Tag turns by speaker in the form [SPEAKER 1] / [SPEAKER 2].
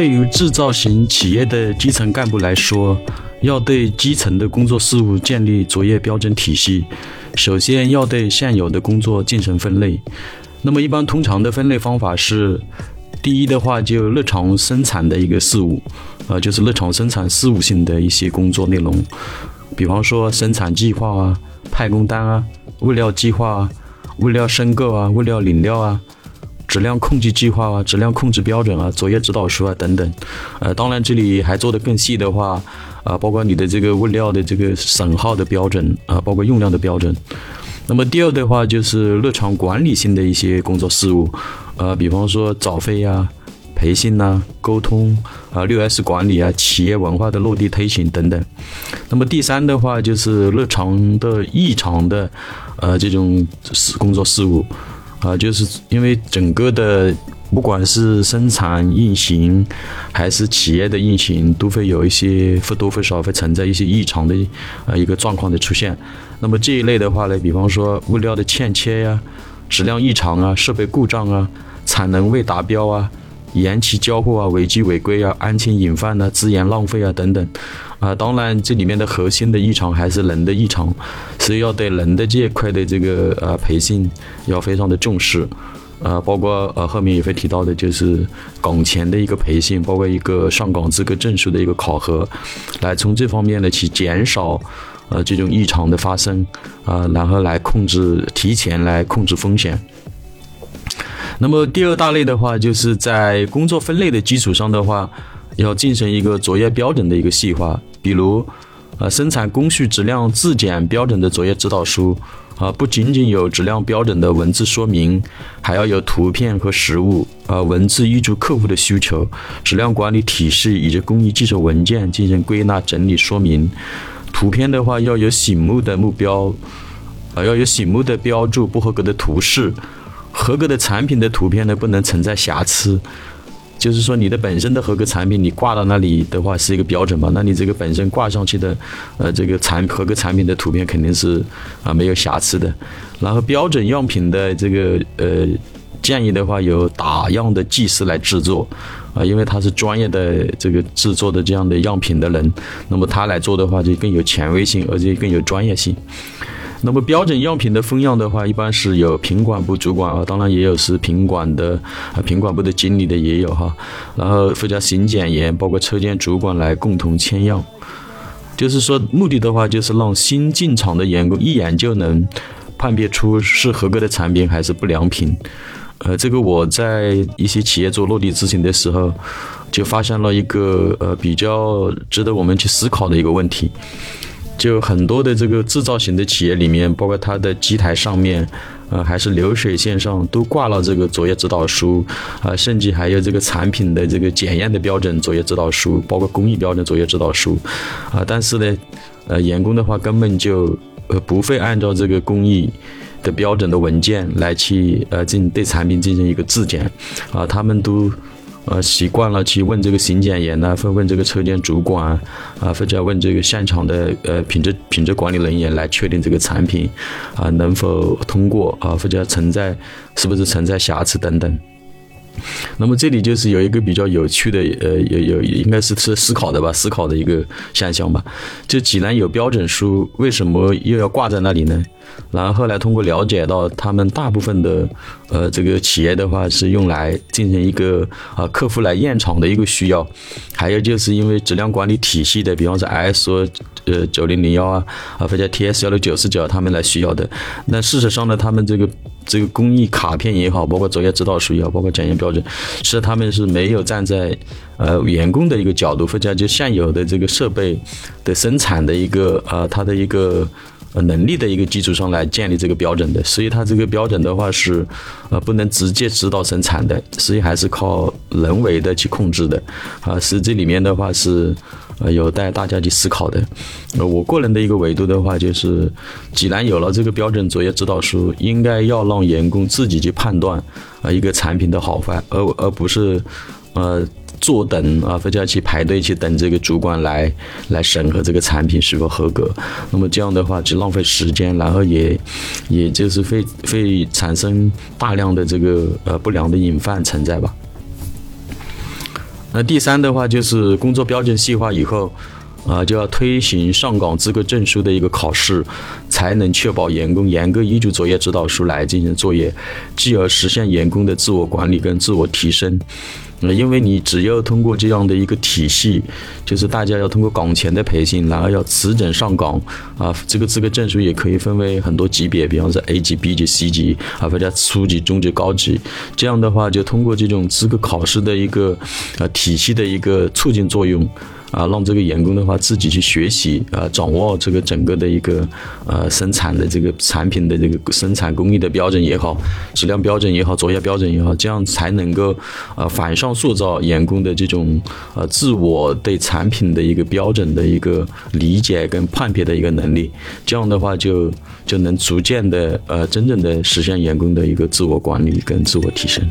[SPEAKER 1] 对于制造型企业的基层干部来说，要对基层的工作事务建立作业标准体系，首先要对现有的工作进行分类。那么，一般通常的分类方法是：第一的话，就日常生产的一个事务，啊，就是日常生产事务性的一些工作内容，比方说生产计划啊、派工单啊、物料计划啊、物料申购啊、物料领料啊。质量控制计划啊，质量控制标准啊，作业指导书啊等等，呃，当然这里还做得更细的话，啊，包括你的这个物料的这个损耗的标准啊，包括用量的标准。那么第二的话就是日常管理性的一些工作事务，呃，比方说早费呀、培训呐、沟通啊、六 S 管理啊、企业文化的落地推行等等。那么第三的话就是日常的异常的，呃，这种事工作事务。啊，就是因为整个的，不管是生产运行，还是企业的运行，都会有一些或多或少会存在一些异常的呃一个状况的出现。那么这一类的话呢，比方说物料的欠缺呀、质量异常啊、设备故障啊、产能未达标啊。延期交货啊，违纪违规啊，安全隐患啊，资源浪费啊等等，啊，当然这里面的核心的异常还是人的异常，所以要对人的这一块的这个呃培训要非常的重视，呃，包括呃后面也会提到的就是岗前的一个培训，包括一个上岗资格证书的一个考核，来从这方面呢去减少呃这种异常的发生啊，然后来控制提前来控制风险。那么第二大类的话，就是在工作分类的基础上的话，要进行一个作业标准的一个细化。比如，呃，生产工序质量自检标准的作业指导书，啊，不仅仅有质量标准的文字说明，还要有图片和实物，啊，文字依据客户的需求、质量管理体系以及工艺技术文件进行归纳整理说明。图片的话要有醒目的目标，啊，要有醒目的标注不合格的图示。合格的产品的图片呢，不能存在瑕疵，就是说你的本身的合格产品，你挂到那里的话是一个标准嘛？那你这个本身挂上去的，呃，这个产合格产品的图片肯定是啊没有瑕疵的。然后标准样品的这个呃建议的话，由打样的技师来制作啊，因为他是专业的这个制作的这样的样品的人，那么他来做的话就更有权威性，而且更有专业性。那么标准样品的封样的话，一般是有品管部主管啊，当然也有是品管的啊，品管部的经理的也有哈。然后附加行检员，包括车间主管来共同签样。就是说，目的的话，就是让新进厂的员工一眼就能判别出是合格的产品还是不良品。呃，这个我在一些企业做落地执行的时候，就发现了一个呃比较值得我们去思考的一个问题。就很多的这个制造型的企业里面，包括它的机台上面，呃，还是流水线上都挂了这个作业指导书，啊，甚至还有这个产品的这个检验的标准作业指导书，包括工艺标准作业指导书，啊，但是呢，呃，员工的话根本就呃不会按照这个工艺的标准的文件来去呃进对产品进行一个质检，啊，他们都。呃，习惯了去问这个行检员呢，会问这个车间主管啊，或者问这个现场的呃品质品质管理人员来确定这个产品啊能否通过啊，或者存在是不是存在瑕疵等等。那么这里就是有一个比较有趣的，呃，有有应该是是思考的吧，思考的一个现象吧。就济南有标准书，为什么又要挂在那里呢？然后后来通过了解到，他们大部分的，呃，这个企业的话是用来进行一个啊客户来验厂的一个需要，还有就是因为质量管理体系的，比方说 ISO 呃九零零幺啊，啊或者 TS 幺六九四九他们来需要的。那事实上呢，他们这个这个工艺卡片也好，包括作业指导书也好，包括检验标准，是他们是没有站在呃员工的一个角度，或者就现有的这个设备的生产的一个啊它的一个。呃，能力的一个基础上来建立这个标准的，所以它这个标准的话是，呃，不能直接指导生产的，所以还是靠人为的去控制的，啊，是这里面的话是，呃，有待大家去思考的。呃，我个人的一个维度的话，就是既然有了这个标准作业指导书，应该要让员工自己去判断啊一个产品的好坏，而而不是，呃。坐等啊，或者要去排队去等这个主管来来审核这个产品是否合格。那么这样的话就浪费时间，然后也也就是会会产生大量的这个呃不良的隐患存在吧。那第三的话就是工作标准细化以后。啊，就要推行上岗资格证书的一个考试，才能确保员工严格依据作业指导书来进行作业，继而实现员工的自我管理跟自我提升。呃，因为你只要通过这样的一个体系，就是大家要通过岗前的培训，然后要持证上岗啊。这个资格证书也可以分为很多级别，比方说 A 级、B 级、C 级啊，或者初级、中级、高级。这样的话，就通过这种资格考试的一个啊体系的一个促进作用。啊，让这个员工的话自己去学习啊，掌握这个整个的一个呃生产的这个产品的这个生产工艺的标准也好，质量标准也好，作业标准也好，这样才能够呃反向塑造员工的这种呃自我对产品的一个标准的一个理解跟判别的一个能力。这样的话就就能逐渐的呃真正的实现员工的一个自我管理跟自我提升。